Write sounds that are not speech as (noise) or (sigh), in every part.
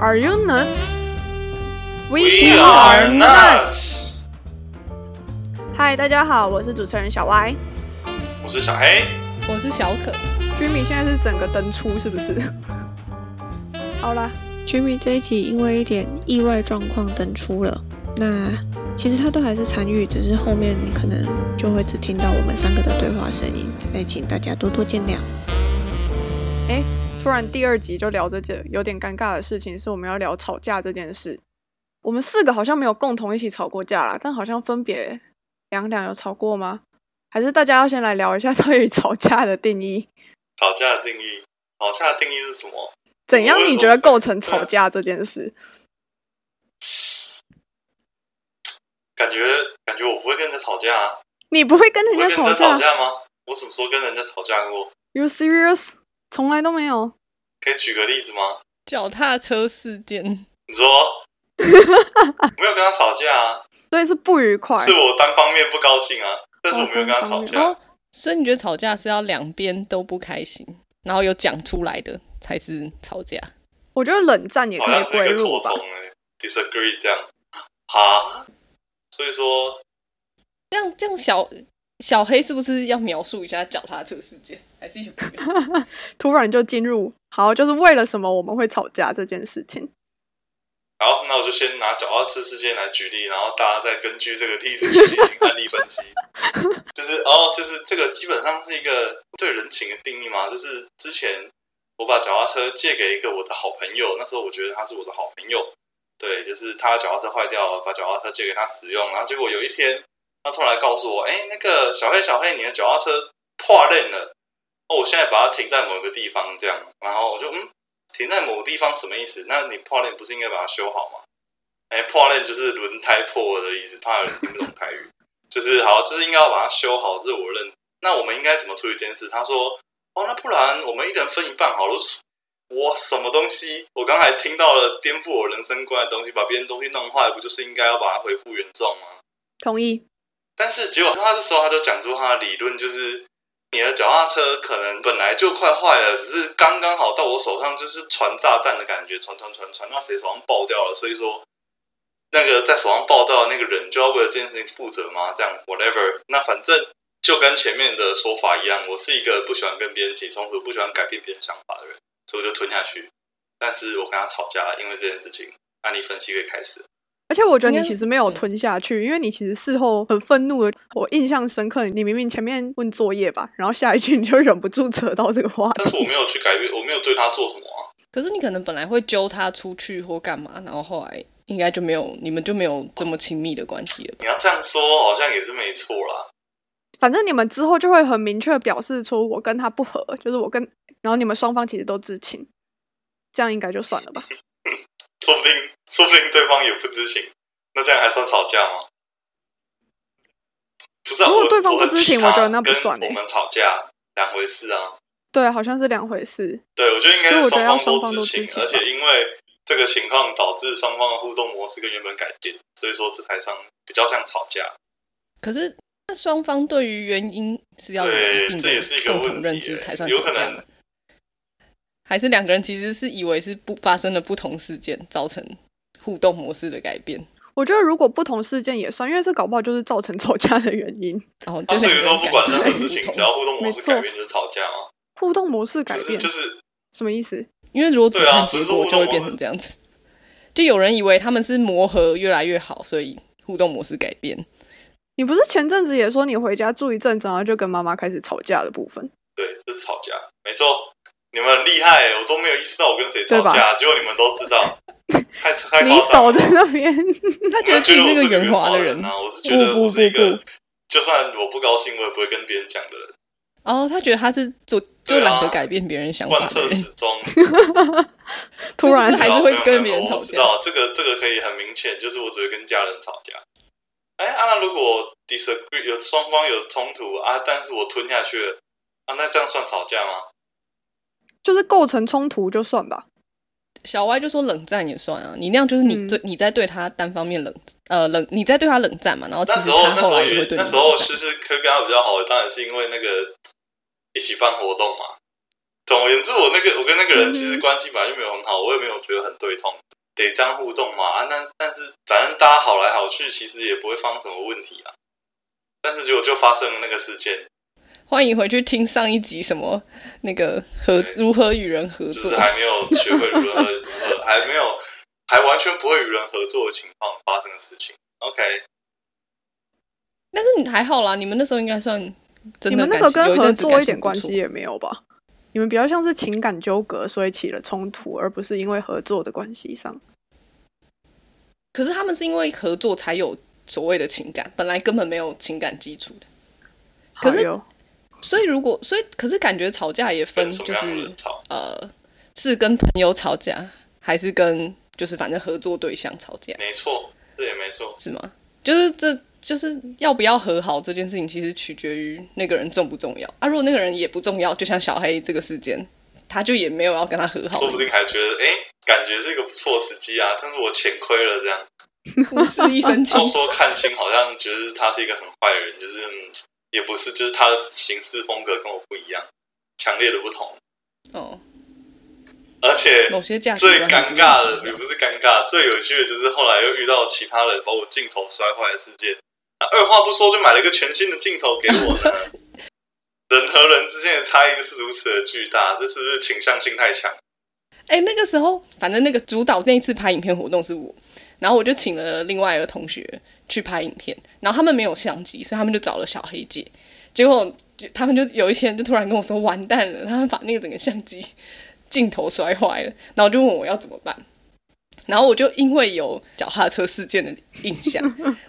Are you nuts? We are nuts。嗨，大家好，我是主持人小 Y。我是小黑。我是小可。Jimmy 现在是整个登出，是不是？(laughs) 好了，Jimmy 这一集因为一点意外状况登出了。那其实他都还是参与，只是后面你可能就会只听到我们三个的对话声音，哎请大家多多见谅。哎，突然第二集就聊这件有点尴尬的事情，是我们要聊吵架这件事。我们四个好像没有共同一起吵过架啦，但好像分别两两有吵过吗？还是大家要先来聊一下对于吵架的定义？吵架的定义，吵架的定义是什么？怎样你觉得构成吵架这件事？感觉感觉我不会跟人家吵架啊！你不会跟人家吵架吗？我什么时候跟人家吵架过？You serious？从来都没有。可以举个例子吗？脚踏车事件。你说？没有跟他吵架啊。所以是不愉快。是我单方面不高兴啊，但是我没有跟他吵架。所以你觉得吵架是要两边都不开心，然后有讲出来的才是吵架？我觉得冷战也可以归入吧。Disagree 这样。好。所以说，这样这样小小黑是不是要描述一下脚踏车事件？还是 (laughs) 突然就进入好，就是为了什么我们会吵架这件事情？好，那我就先拿脚踏车事件来举例，然后大家再根据这个例子去进行案例分析。(laughs) 就是哦，就是这个基本上是一个对人情的定义嘛。就是之前我把脚踏车借给一个我的好朋友，那时候我觉得他是我的好朋友。对，就是他脚踏车坏掉了，把脚踏车借给他使用，然后结果有一天，他突然告诉我：“哎，那个小黑，小黑，你的脚踏车破链了。”哦，我现在把它停在某个地方，这样，然后我就嗯，停在某个地方什么意思？那你破链不是应该把它修好吗？哎，破链就是轮胎破了的意思，怕有人听不懂台语，(laughs) 就是好，就是应该要把它修好，这是我认。那我们应该怎么处理这件事？他说：“哦，那不然我们一人分一半好了。”我什么东西？我刚才听到了颠覆我人生观的东西，把别人东西弄坏，不就是应该要把它恢复原状吗？同意。但是结果他这时候他就讲出他的理论，就是你的脚踏车可能本来就快坏了，只是刚刚好到我手上就是传炸弹的感觉，传传传传到谁手上爆掉了，所以说那个在手上爆掉的那个人就要为了这件事情负责吗？这样 whatever，那反正就跟前面的说法一样，我是一个不喜欢跟别人起冲突、不喜欢改变别人想法的人。所以我就吞下去，但是我跟他吵架，因为这件事情，案例分析可以开始。而且我觉得你其实没有吞下去，因为你其实事后很愤怒的。我印象深刻，你明明前面问作业吧，然后下一句你就忍不住扯到这个话但是我没有去改变，我没有对他做什么啊。可是你可能本来会揪他出去或干嘛，然后后来应该就没有，你们就没有这么亲密的关系了。你要这样说，好像也是没错啦。反正你们之后就会很明确表示出我跟他不合，就是我跟。然后你们双方其实都知情，这样应该就算了吧？说不定，说不定对方也不知情，那这样还算吵架吗？不是，如果对方不知情，我觉得那不算。我们吵架两回事啊。对，好像是两回事。对，我觉得应该是双方都知情，而且因为这个情况导致双方的互动模式跟原本改变，所以说这才算比较像吵架。可是，那双方对于原因是要有一定的共同认知才算吵架吗？还是两个人其实是以为是不发生了不同事件造成互动模式的改变。我觉得如果不同事件也算，因为这搞不好就是造成吵架的原因。然后就是说不管任何事情，只要互动模式改变就是吵架啊。互动模式改变就是什么意思？因为如果只看结果，就会变成这样子。就有人以为他们是磨合越来越好，所以互动模式改变。你不是前阵子也说你回家住一阵子，然后就跟妈妈开始吵架的部分？对，这是吵架，没错。你们很厉害，我都没有意识到我跟谁吵架，结果你们都知道。(laughs) 太太你守在那边，他觉得自己是个圆滑的人啊。我是觉得我是一个，就算我不高兴，我也不会跟别人讲的人。哦，他觉得他是做就懒得改变别人想法贯彻始终。(laughs) 突然还是会跟别人吵架。这个这个可以很明显，就是我只会跟家人吵架。哎，啊，那如果 disagree 有双方有冲突啊，但是我吞下去了啊，那这样算吵架吗？就是构成冲突就算吧，小歪就说冷战也算啊，你那样就是你对你在对他单方面冷呃冷你在对他冷战嘛，然后其实他后来也会对你那时候其实可跟他比较好的，当然是因为那个一起办活动嘛。总而言之，我那个我跟那个人其实关系本来就没有很好，我也没有觉得很对痛，得这样互动嘛啊，那但是反正大家好来好去，其实也不会发生什么问题啊。但是结果就发生了那个事件。欢迎回去听上一集什么那个合如何与人合作，还没有学会如何如何，还没有还完全不会与人合作的情况发生的事情。OK。但是你还好啦，你们那时候应该算真的那个跟合作一点关系也没有吧？你们比较像是情感纠葛，所以起了冲突，而不是因为合作的关系上。可是他们是因为合作才有所谓的情感，本来根本没有情感基础的。可是，所以如果所以，可是感觉吵架也分，就是呃，是跟朋友吵架，还是跟就是反正合作对象吵架？没错，这也没错，是吗？就是这。就是要不要和好这件事情，其实取决于那个人重不重要啊。如果那个人也不重要，就像小黑这个事件，他就也没有要跟他和好。说不定还觉得，哎，感觉是一个不错时机啊。但是我钱亏了，这样 (laughs) 不是一生气。都说看清，好像觉得他是一个很坏的人，就是也不是，就是他的行事风格跟我不一样，强烈的不同。哦。而且某些最尴尬的，也不是尴尬，最有趣的就是后来又遇到其他人把我镜头摔坏的事件。二话不说就买了一个全新的镜头给我呢。人和人之间的差异是如此的巨大，这是不是倾向性太强？哎，那个时候反正那个主导那一次拍影片活动是我，然后我就请了另外一个同学去拍影片，然后他们没有相机，所以他们就找了小黑姐。结果他们就有一天就突然跟我说完蛋了，他们把那个整个相机镜头摔坏了，然后就问我要怎么办。然后我就因为有脚踏车事件的印象，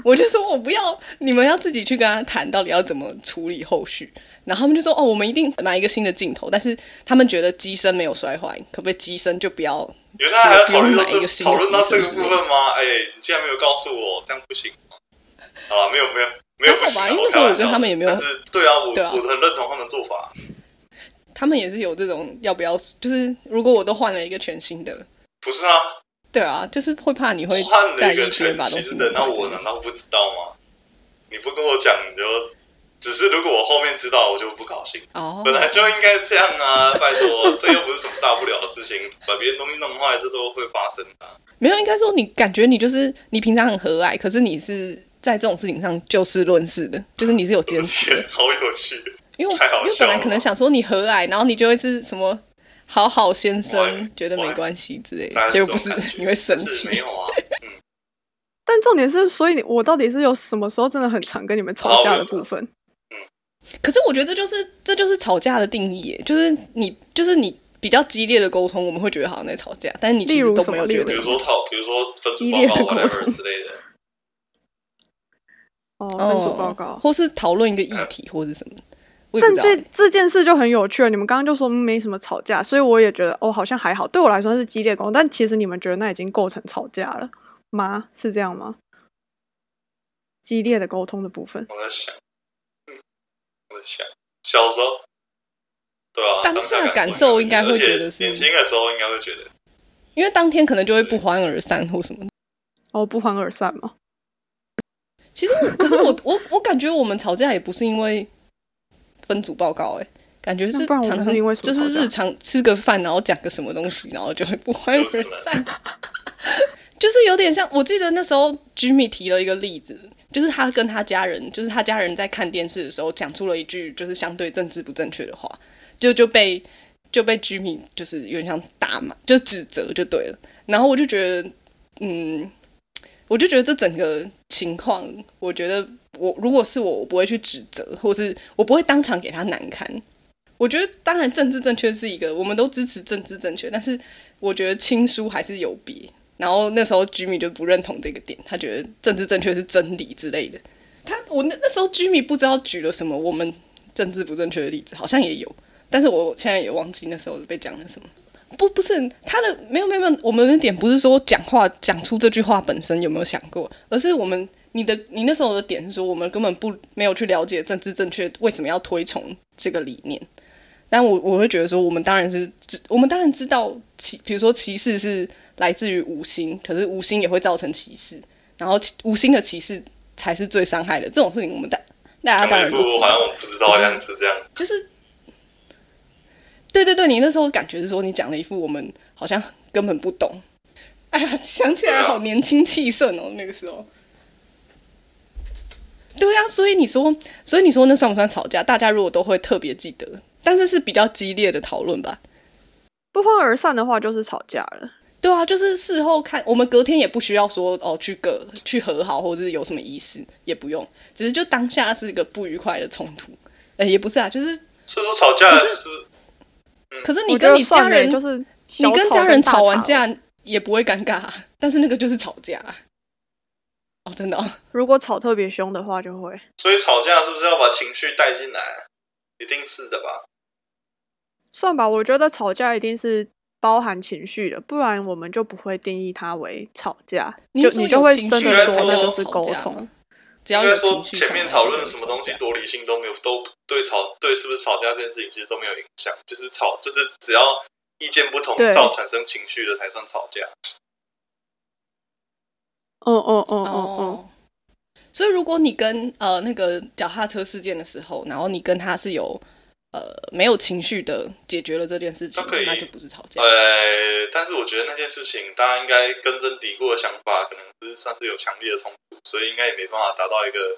我就说我不要，你们要自己去跟他谈到底要怎么处理后续。然后他们就说哦，我们一定买一个新的镜头，但是他们觉得机身没有摔坏，可不可以机身就不要？原来还要讨论到这个讨论到这个部分吗？哎，你竟然没有告诉我，这样不行。好了，没有没有没有不行，因为那时候我跟他们也没有。对啊，我我很认同他们做法。他们也是有这种要不要？就是如果我都换了一个全新的，不是啊。对啊，就是会怕你会在意别人把东西的，那我难道不知道吗？你不跟我讲，你就只是如果我后面知道，我就不高兴。哦，本来就应该这样啊！拜托，这又不是什么大不了的事情，把别人东西弄坏，这都会发生的。没有，应该说你感觉你就是你平常很和蔼，可是你是在这种事情上就事论事的，就是你是有坚持的。(laughs) 好有趣，(laughs) 因为因为本来可能想说你和蔼，然后你就会是什么。好好先生觉得没关系之类，结果不是你会生气。(laughs) 但重点是，所以我到底是有什么时候真的很常跟你们吵架的部分？可是我觉得这就是这就是吵架的定义，就是你就是你比较激烈的沟通，我们会觉得好像在吵架，但是你其实都没有觉得。比如说吵，比如说分组报告之类的。哦，分组报告，或是讨论一个议题，或者什么。但这这件事就很有趣了。你们刚刚就说没什么吵架，所以我也觉得哦，好像还好。对我来说是激烈沟通，但其实你们觉得那已经构成吵架了吗？是这样吗？激烈的沟通的部分，我在想，我在想，小时候，对啊，当下感受应该会觉得是年轻的时候应该会觉得，因为当天可能就会不欢而散或什么。哦，不欢而散吗？其实，(laughs) 可是我我我感觉我们吵架也不是因为。分组报告，哎，感觉是常常就是日常吃个饭，然后讲个什么东西，然后就会不欢而散。(laughs) 就是有点像，我记得那时候 Jimmy 提了一个例子，就是他跟他家人，就是他家人在看电视的时候讲出了一句就是相对政治不正确的话，就就被就被 Jimmy 就是有点像打嘛，就指责就对了。然后我就觉得，嗯，我就觉得这整个情况，我觉得。我如果是我，我不会去指责，或是我不会当场给他难堪。我觉得，当然政治正确是一个，我们都支持政治正确，但是我觉得亲疏还是有别。然后那时候居民就不认同这个点，他觉得政治正确是真理之类的。他我那那时候居民不知道举了什么我们政治不正确的例子，好像也有，但是我现在也忘记那时候被讲了什么。不不是他的没有没有没有，我们的点不是说讲话讲出这句话本身有没有想过，而是我们。你的你那时候的点是说，我们根本不没有去了解政治正确为什么要推崇这个理念。但我我会觉得说，我们当然是知，我们当然知道歧，比如说歧视是来自于无心，可是无心也会造成歧视，然后无心的歧视才是最伤害的。这种事情，我们大大家当然都知道，不知道这样子这样，就是对对对，你那时候感觉是说，你讲了一副我们好像根本不懂。哎呀，想起来好年轻气盛哦，那个时候。对啊，所以你说，所以你说那算不算吵架？大家如果都会特别记得，但是是比较激烈的讨论吧。不欢而散的话，就是吵架了。对啊，就是事后看，我们隔天也不需要说哦，去个去和好，或者是有什么仪式，也不用，只是就当下是一个不愉快的冲突。哎，也不是啊，就是是说吵架，可是，可是你跟你家人就是你跟家人吵完架也不会尴尬，但是那个就是吵架。哦，真的，如果吵特别凶的话，就会。所以吵架是不是要把情绪带进来？一定是的吧？算吧，我觉得吵架一定是。包含情绪的，不然我们就不会定义它为吵架。就你就会真的说那就是沟通。只要有说前面讨论什么东西多理性都没有，都对吵对是不是吵架这件事情其实都没有影响。就是吵，就是只要意见不同到产生情绪的才算吵架。哦哦哦哦哦。所以如果你跟呃那个脚踏车事件的时候，然后你跟他是有。呃，没有情绪的解决了这件事情，那就不是吵架。呃，但是我觉得那件事情，大家应该根深蒂固的想法，可能是算是有强烈的冲突，所以应该也没办法达到一个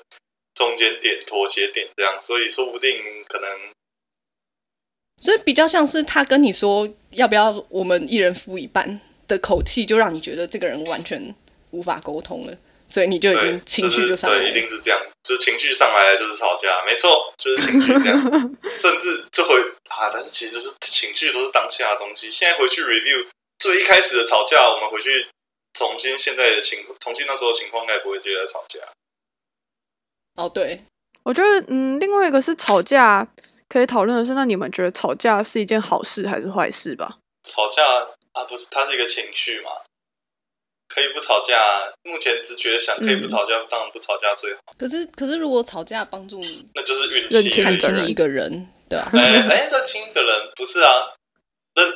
中间点、妥协点这样。所以说不定可能，所以比较像是他跟你说要不要我们一人付一半的口气，就让你觉得这个人完全无法沟通了。所以你就已经情绪就上来，对，一定是这样，就是情绪上来了就是吵架，没错，就是情绪这样，(laughs) 甚至这回啊，但是其实是情绪都是当下的东西。现在回去 review 最一开始的吵架，我们回去重新现在的情，重新那时候情况，应该不会接着吵架。哦，对，我觉得，嗯，另外一个是吵架可以讨论的是，那你们觉得吵架是一件好事还是坏事吧？吵架啊，不是，它是一个情绪嘛。可以不吵架，目前直觉想可以不吵架，当然不吵架最好。可是，可是如果吵架帮助你，那就是运气。看清一个人，对吧？哎哎，认清一个人不是啊？认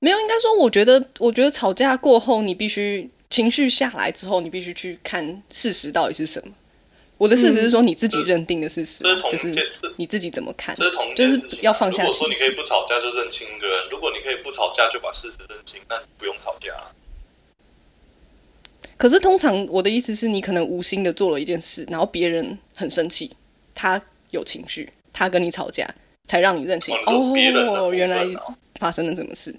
没有，应该说，我觉得，我觉得吵架过后，你必须情绪下来之后，你必须去看事实到底是什么。我的事实是说，你自己认定的事实，就是你自己怎么看，这是同就是要放下。如果说你可以不吵架，就认清一个人；如果你可以不吵架，就把事实认清，那不用吵架。可是通常我的意思是你可能无心的做了一件事，然后别人很生气，他有情绪，他跟你吵架，才让你认清哦，原来发生了什么事。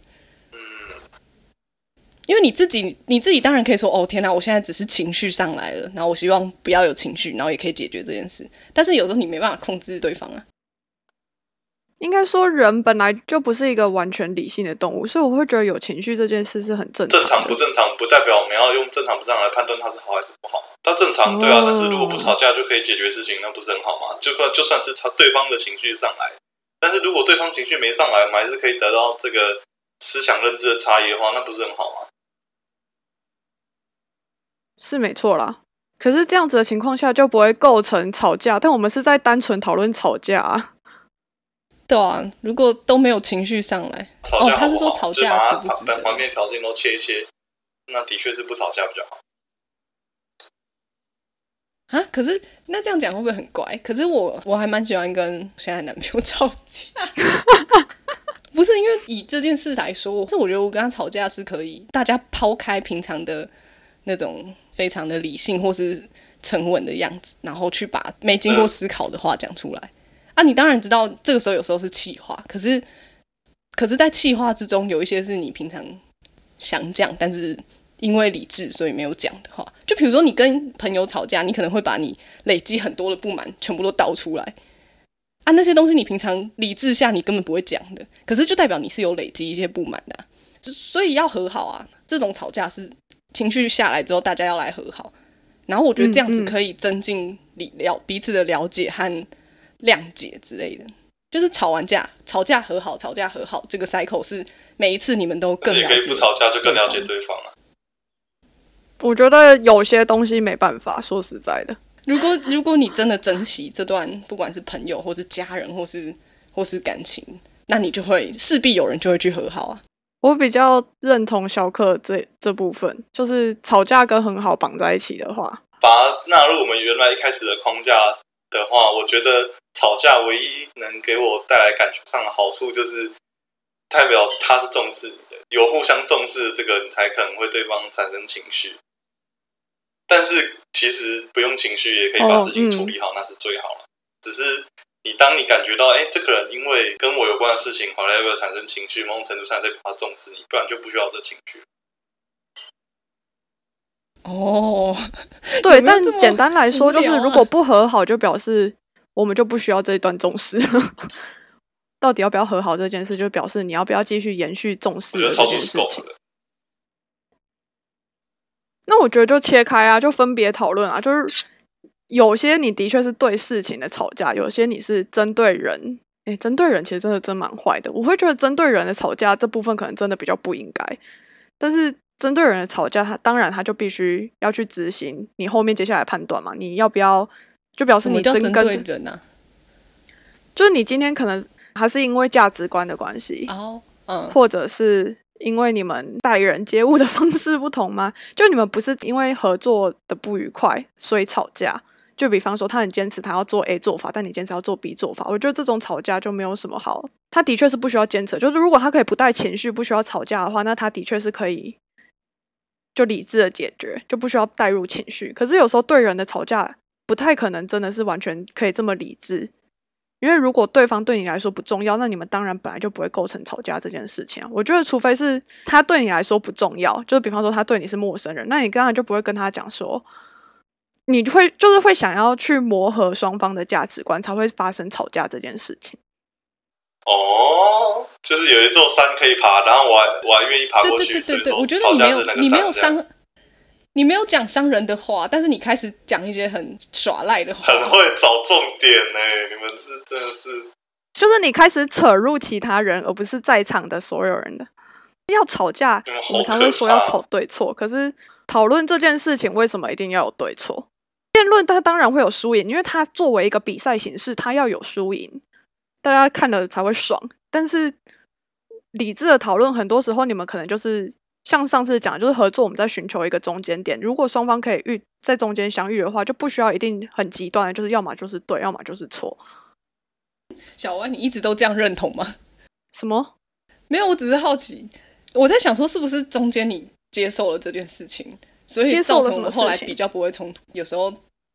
因为你自己你自己当然可以说哦天哪，我现在只是情绪上来了，然后我希望不要有情绪，然后也可以解决这件事。但是有时候你没办法控制对方啊。应该说，人本来就不是一个完全理性的动物，所以我会觉得有情绪这件事是很正常。正常不正常，不代表我们要用正常不正常来判断它是好还是不好。它正常，对啊。但是如果不吵架就可以解决事情，那不是很好吗？就算就算是他对方的情绪上来，但是如果对方情绪没上来，我们还是可以得到这个思想认知的差异的话，那不是很好吗？是没错啦。可是这样子的情况下就不会构成吵架，但我们是在单纯讨论吵架。对啊，如果都没有情绪上来，哦，他是说吵架值不值得？旁边条件都切一切，那的确是不吵架比较好。啊，可是那这样讲会不会很怪？可是我我还蛮喜欢跟现在男朋友吵架，(laughs) 不是因为以这件事来说，是我觉得我跟他吵架是可以，大家抛开平常的那种非常的理性或是沉稳的样子，然后去把没经过思考的话讲出来。啊，你当然知道，这个时候有时候是气话，可是，可是在气话之中，有一些是你平常想讲，但是因为理智所以没有讲的话。就比如说，你跟朋友吵架，你可能会把你累积很多的不满全部都倒出来。啊，那些东西你平常理智下你根本不会讲的，可是就代表你是有累积一些不满的。所以要和好啊，这种吵架是情绪下来之后，大家要来和好。然后我觉得这样子可以增进理了彼此的了解和。谅解之类的，就是吵完架，吵架和好，吵架和好，这个 cycle 是每一次你们都更了解。可以不吵架就更了解对方了。我觉得有些东西没办法说实在的。如果如果你真的珍惜这段，不管是朋友或是家人或是或是感情，那你就会势必有人就会去和好啊。我比较认同小克这这部分，就是吵架跟很好绑在一起的话，把它纳入我们原来一开始的框架的话，我觉得。吵架唯一能给我带来感觉上的好处，就是代表他是重视你的，有互相重视，这个你才可能会对方产生情绪。但是其实不用情绪也可以把事情处理好，那是最好了。只是你当你感觉到，哎，这个人因为跟我有关的事情，好像要不要产生情绪，某种程度上在他重视你，不然就不需要这情绪。哦，(laughs) 对，但简单来说，就是如果不和好，就表示我们就不需要这一段重视。(laughs) 到底要不要和好这件事，就表示你要不要继续延续重视这件事情。那我觉得就切开啊，就分别讨论啊。就是有些你的确是对事情的吵架，有些你是针对人。哎，针对人其实真的真蛮坏的。我会觉得针对人的吵架这部分可能真的比较不应该，但是。针对人的吵架，他当然他就必须要去执行你后面接下来判断嘛？你要不要就表示你针对人呢？就是你今天可能还是因为价值观的关系，哦，嗯，或者是因为你们待人接物的方式不同吗？(laughs) 就你们不是因为合作的不愉快所以吵架？就比方说他很坚持他要做 A 做法，但你坚持要做 B 做法，我觉得这种吵架就没有什么好。他的确是不需要坚持，就是如果他可以不带情绪，不需要吵架的话，那他的确是可以。就理智的解决，就不需要带入情绪。可是有时候对人的吵架不太可能，真的是完全可以这么理智。因为如果对方对你来说不重要，那你们当然本来就不会构成吵架这件事情啊。我觉得，除非是他对你来说不重要，就是比方说他对你是陌生人，那你当然就不会跟他讲说，你会就是会想要去磨合双方的价值观，才会发生吵架这件事情。哦，就是有一座山可以爬，然后我还我还愿意爬过去。对对对对对，我觉得你没有你没有伤，你没有讲伤人的话，但是你开始讲一些很耍赖的话，很会找重点呢。你们是真的是，就是你开始扯入其他人，而不是在场的所有人的。要吵架，我们常会说要吵对错。可是讨论这件事情，为什么一定要有对错？辩论它当然会有输赢，因为它作为一个比赛形式，它要有输赢。大家看了才会爽，但是理智的讨论，很多时候你们可能就是像上次讲，就是合作，我们在寻求一个中间点。如果双方可以遇在中间相遇的话，就不需要一定很极端，就是要么就是对，要么就是错。小歪，你一直都这样认同吗？什么？没有，我只是好奇。我在想说，是不是中间你接受了这件事情，所以造成我们后来比较不会冲突？有时候。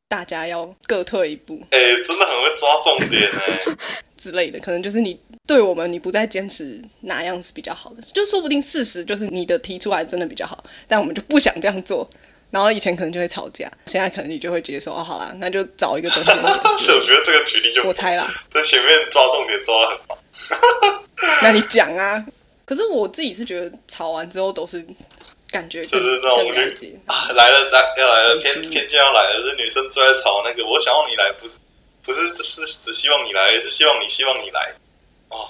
大家要各退一步，哎，真的很会抓重点哎 (laughs) 之类的，可能就是你对我们，你不再坚持哪样是比较好的，就说不定事实就是你的提出来真的比较好，但我们就不想这样做，然后以前可能就会吵架，现在可能你就会接受哦，好啦，那就找一个中间点。(laughs) 我觉得这个举例就我猜啦，在前面抓重点抓的很好。(laughs) 那你讲啊？可是我自己是觉得吵完之后都是。感觉就是那种啊，来了来要来了，偏偏就要来了，这女生最爱吵那个。我想要你来，不是不是只是只希望你来，是希望你希望你来。哦，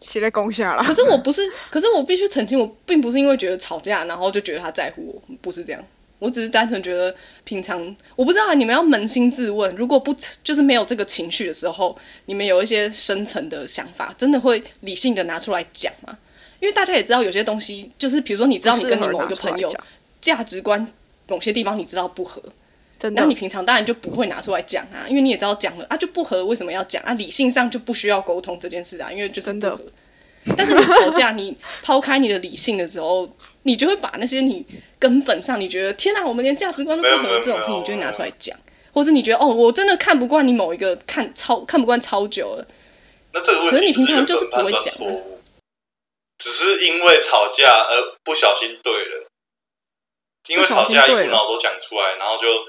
写在攻下了。可是我不是，可是我必须澄清，我并不是因为觉得吵架，然后就觉得他在乎我，不是这样。我只是单纯觉得平常，我不知道你们要扪心自问，如果不就是没有这个情绪的时候，你们有一些深层的想法，真的会理性的拿出来讲吗？因为大家也知道有些东西，就是比如说，你知道你跟你某一个朋友价值观某些地方你知道不合，那你平常当然就不会拿出来讲啊，因为你也知道讲了啊就不合，为什么要讲啊？理性上就不需要沟通这件事啊，因为就是不合。但是你吵架，你抛开你的理性的时候，你就会把那些你根本上你觉得天哪，我们连价值观都不合这种事情，就会拿出来讲，或是你觉得哦，我真的看不惯你某一个看超看不惯超久了，那这个问题，可是你平常就是不会讲。只是因为吵架而不小心对了，因为吵架一股脑都讲出来，然后就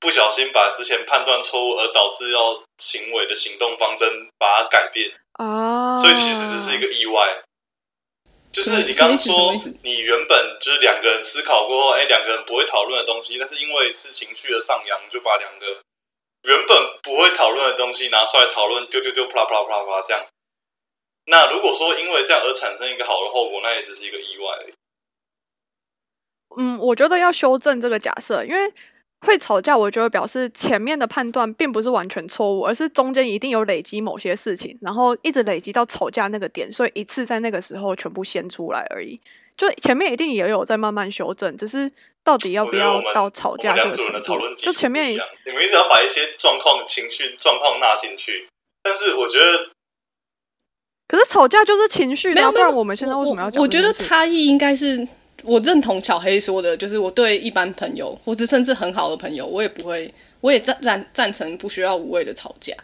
不小心把之前判断错误而导致要行为的行动方针把它改变。哦，所以其实这是一个意外。就是你刚刚说你原本就是两个人思考过后，哎，两个人不会讨论的东西，但是因为是情绪的上扬，就把两个原本不会讨论的东西拿出来讨论，丢丢丢，啪啦啪啦啪啦啪啦这样。那如果说因为这样而产生一个好的后果，那也只是一个意外。嗯，我觉得要修正这个假设，因为会吵架，我觉得表示前面的判断并不是完全错误，而是中间一定有累积某些事情，然后一直累积到吵架那个点，所以一次在那个时候全部先出来而已。就前面一定也有在慢慢修正，只是到底要不要到吵架这个程度？就前面你们一直要把一些状况、情绪状况纳进去，但是我觉得。可是吵架就是情绪，没有不然我们现在为什么要讲？我觉得差异应该是，我认同小黑说的，就是我对一般朋友或者甚至很好的朋友，我也不会，我也赞赞赞成不需要无谓的吵架。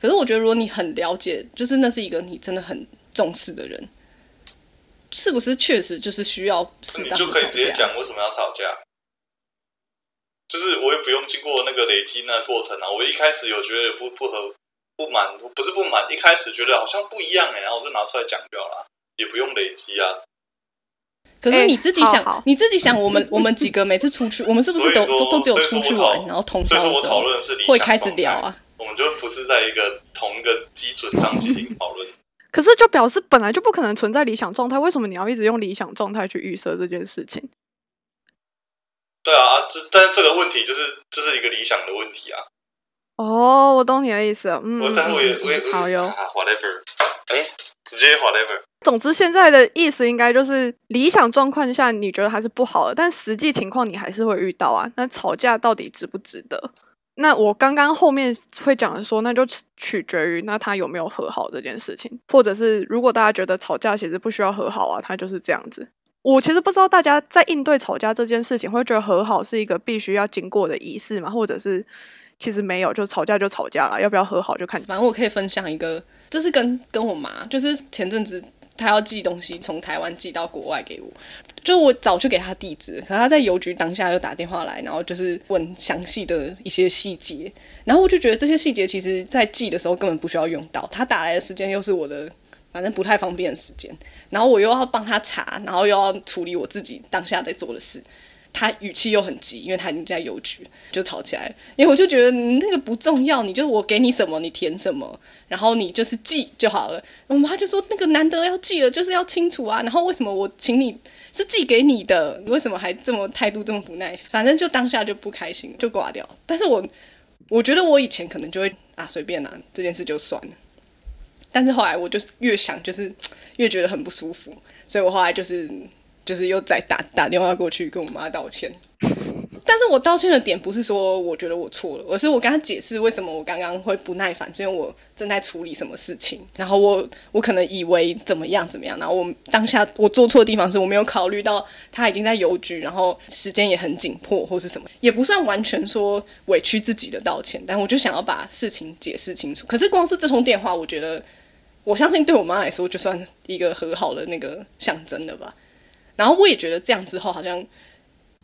可是我觉得，如果你很了解，就是那是一个你真的很重视的人，是不是确实就是需要适当的吵架？就可以直接讲为什么要吵架。就是我也不用经过那个累积那过程啊，我一开始有觉得不不合不满，不是不满，一开始觉得好像不一样哎，然后我就拿出来讲掉了，也不用累积啊。可是你自己想，你自己想，我们 (laughs) 我们几个每次出去，我们是不是都都都只有出去玩，然后通宵的时候会开始聊啊？我们就不是在一个同一个基准上进行讨论。可是就表示本来就不可能存在理想状态，为什么你要一直用理想状态去预设这件事情？对啊，这但是这个问题就是这是一个理想的问题啊。哦，我懂你的意思。嗯，但是我也我也好哟。Whatever，哎，直接 Whatever。总之，现在的意思应该就是理想状况下你觉得还是不好的，但实际情况你还是会遇到啊。那吵架到底值不值得？那我刚刚后面会讲的说，那就取决于那他有没有和好这件事情，或者是如果大家觉得吵架其实不需要和好啊，他就是这样子。我其实不知道大家在应对吵架这件事情，会觉得和好是一个必须要经过的仪式吗？或者是其实没有，就吵架就吵架了，要不要和好就看。反正我可以分享一个，这是跟跟我妈，就是前阵子她要寄东西从台湾寄到国外给我，就我早就给她地址，可她在邮局当下又打电话来，然后就是问详细的一些细节，然后我就觉得这些细节其实在寄的时候根本不需要用到，她打来的时间又是我的。反正不太方便的时间，然后我又要帮他查，然后又要处理我自己当下在做的事，他语气又很急，因为他已经在邮局，就吵起来。因为我就觉得那个不重要，你就我给你什么你填什么，然后你就是记就好了。我妈就说那个难得要记了，就是要清楚啊。然后为什么我请你是寄给你的，你为什么还这么态度这么不耐？反正就当下就不开心，就挂掉。但是我我觉得我以前可能就会啊随便啦，这件事就算了。但是后来我就越想，就是越觉得很不舒服，所以我后来就是就是又再打打电话过去跟我妈道歉。但是我道歉的点不是说我觉得我错了，而是我跟他解释为什么我刚刚会不耐烦，是因为我正在处理什么事情，然后我我可能以为怎么样怎么样，然后我当下我做错的地方是我没有考虑到他已经在邮局，然后时间也很紧迫或是什么，也不算完全说委屈自己的道歉，但我就想要把事情解释清楚。可是光是这通电话，我觉得。我相信对我妈来说，就算一个和好的那个象征了吧。然后我也觉得这样之后，好像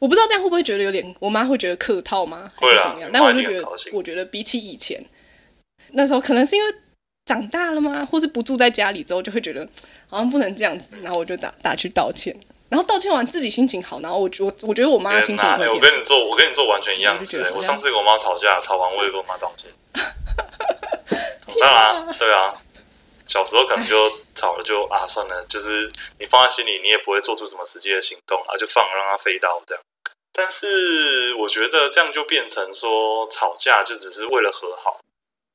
我不知道这样会不会觉得有点，我妈会觉得客套吗？还是怎么样？但我就觉得，我觉得比起以前，那时候可能是因为长大了吗，或是不住在家里之后，就会觉得好像不能这样子。然后我就打打去道歉，然后道歉完自己心情好，然后我我我觉得我妈心情会我跟你做，我跟你做完全一样的。我上次跟我妈吵架，吵完我也跟我妈道歉。(laughs) 当然，对啊。小时候可能就吵了，就啊算了，就是你放在心里，你也不会做出什么实际的行动啊，就放让它飞到这样。但是我觉得这样就变成说吵架就只是为了和好，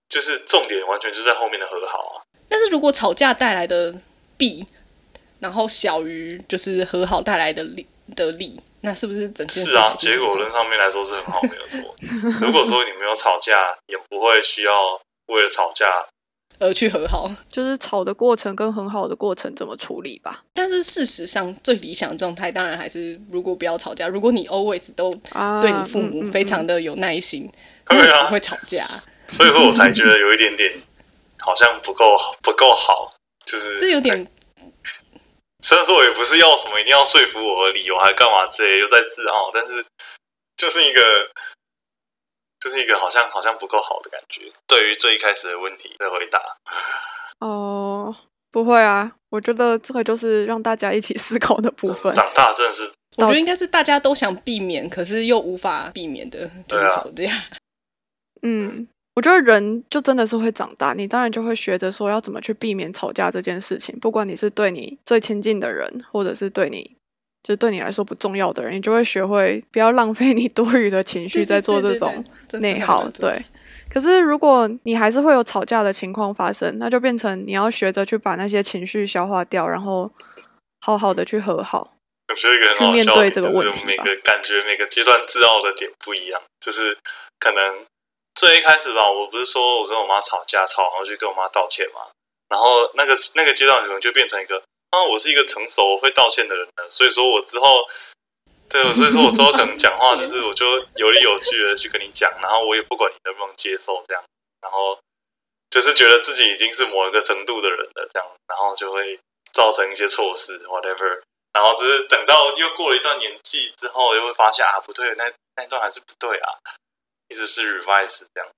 就是重点完全就在后面的和好啊。但是如果吵架带来的弊，然后小于就是和好带来的利的利，那是不是整件事？是啊，结果论上面来说是很好，没有错。如果说你没有吵架，也不会需要为了吵架。而去和好，(laughs) 就是吵的过程跟很好的过程怎么处理吧。但是事实上，最理想状态当然还是如果不要吵架。如果你 always 都对你父母非常的有耐心，对啊，不会吵架。所以说我才觉得有一点点好像不够不够好，就是这有点。虽然说我也不是要什么一定要说服我的理由，还干嘛之类，又在自傲，但是就是一个。就是一个好像好像不够好的感觉。对于最一开始的问题的回答，哦，不会啊，我觉得这个就是让大家一起思考的部分。长大真的是，我觉得应该是大家都想避免，可是又无法避免的，就是吵架。(laughs) 嗯，我觉得人就真的是会长大，你当然就会学着说要怎么去避免吵架这件事情。不管你是对你最亲近的人，或者是对你。就对你来说不重要的人，你就会学会不要浪费你多余的情绪在做这种内耗。对，可是如果你还是会有吵架的情况发生，那就变成你要学着去把那些情绪消化掉，然后好好的去和好。我觉得一个很好笑，就是每个感觉每个阶段自傲的点不一样。就是可能最一开始吧，我不是说我跟我妈吵架，吵然后去跟我妈道歉嘛。然后那个那个阶段可能就变成一个啊，我是一个成熟会道歉的人了，所以说我之后，对，所以说我之后可能讲话就是我就有理有据的去跟你讲，然后我也不管你能不能接受这样，然后就是觉得自己已经是某一个程度的人了这样，然后就会造成一些错事 whatever，然后只是等到又过了一段年纪之后，又会发现啊不对，那那段还是不对啊，一直是 revise 这样。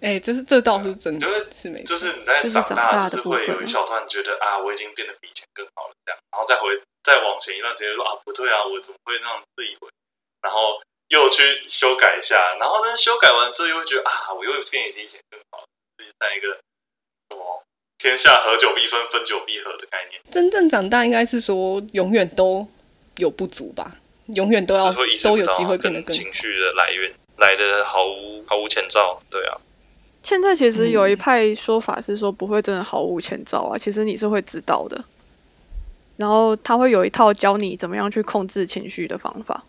哎，这是这倒是真的，是没就是你在长大，就是会有一小段觉得啊，我已经变得比以前更好了这样，然后再回再往前一段时间说啊，不对啊，我怎么会那样自以为？然后又去修改一下，然后呢，修改完之后又会觉得啊，我又变比以前更好，是在一个什么天下合久必分，分久必合的概念。真正长大应该是说永远都有不足吧，永远都要都有机会变得更情绪的来源来的毫无毫无前兆，对啊。现在其实有一派说法是说不会真的毫无前兆啊，其实你是会知道的。然后他会有一套教你怎么样去控制情绪的方法。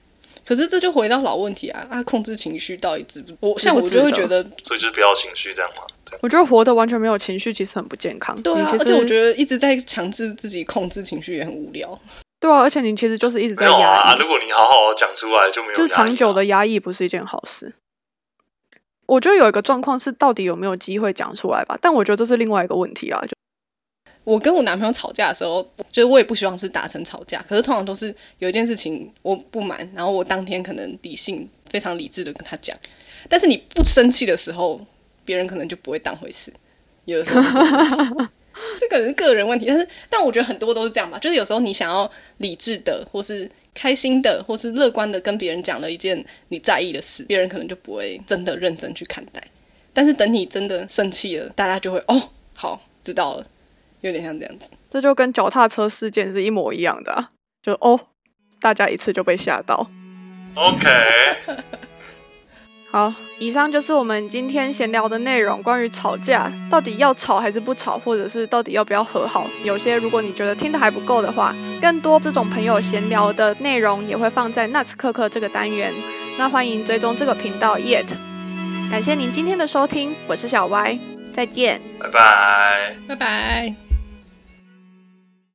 可是这就回到老问题啊，啊，控制情绪到底知不？我像我就会觉得，所以就是不要情绪这样嘛。我觉得活得完全没有情绪其实很不健康。对啊，而且我觉得一直在强制自己控制情绪也很无聊。对啊，而且你其实就是一直在压抑。如果你好好讲出来，就没有。就是长久的压抑不是一件好事。我觉得有一个状况是，到底有没有机会讲出来吧？但我觉得这是另外一个问题啊。就我跟我男朋友吵架的时候，就是我也不希望是达成吵架，可是通常都是有一件事情我不满，然后我当天可能理性非常理智的跟他讲。但是你不生气的时候，别人可能就不会当回事。有的时候。(laughs) 这个是个人问题，但是但我觉得很多都是这样吧，就是有时候你想要理智的，或是开心的，或是乐观的跟别人讲了一件你在意的事，别人可能就不会真的认真去看待。但是等你真的生气了，大家就会哦，好知道了，有点像这样子。这就跟脚踏车事件是一模一样的，就哦，大家一次就被吓到。OK。(laughs) 好，以上就是我们今天闲聊的内容。关于吵架，到底要吵还是不吵，或者是到底要不要和好？有些如果你觉得听的还不够的话，更多这种朋友闲聊的内容也会放在 Nuts 课课这个单元。那欢迎追踪这个频道。Yet，感谢您今天的收听，我是小歪，再见，拜拜，拜拜。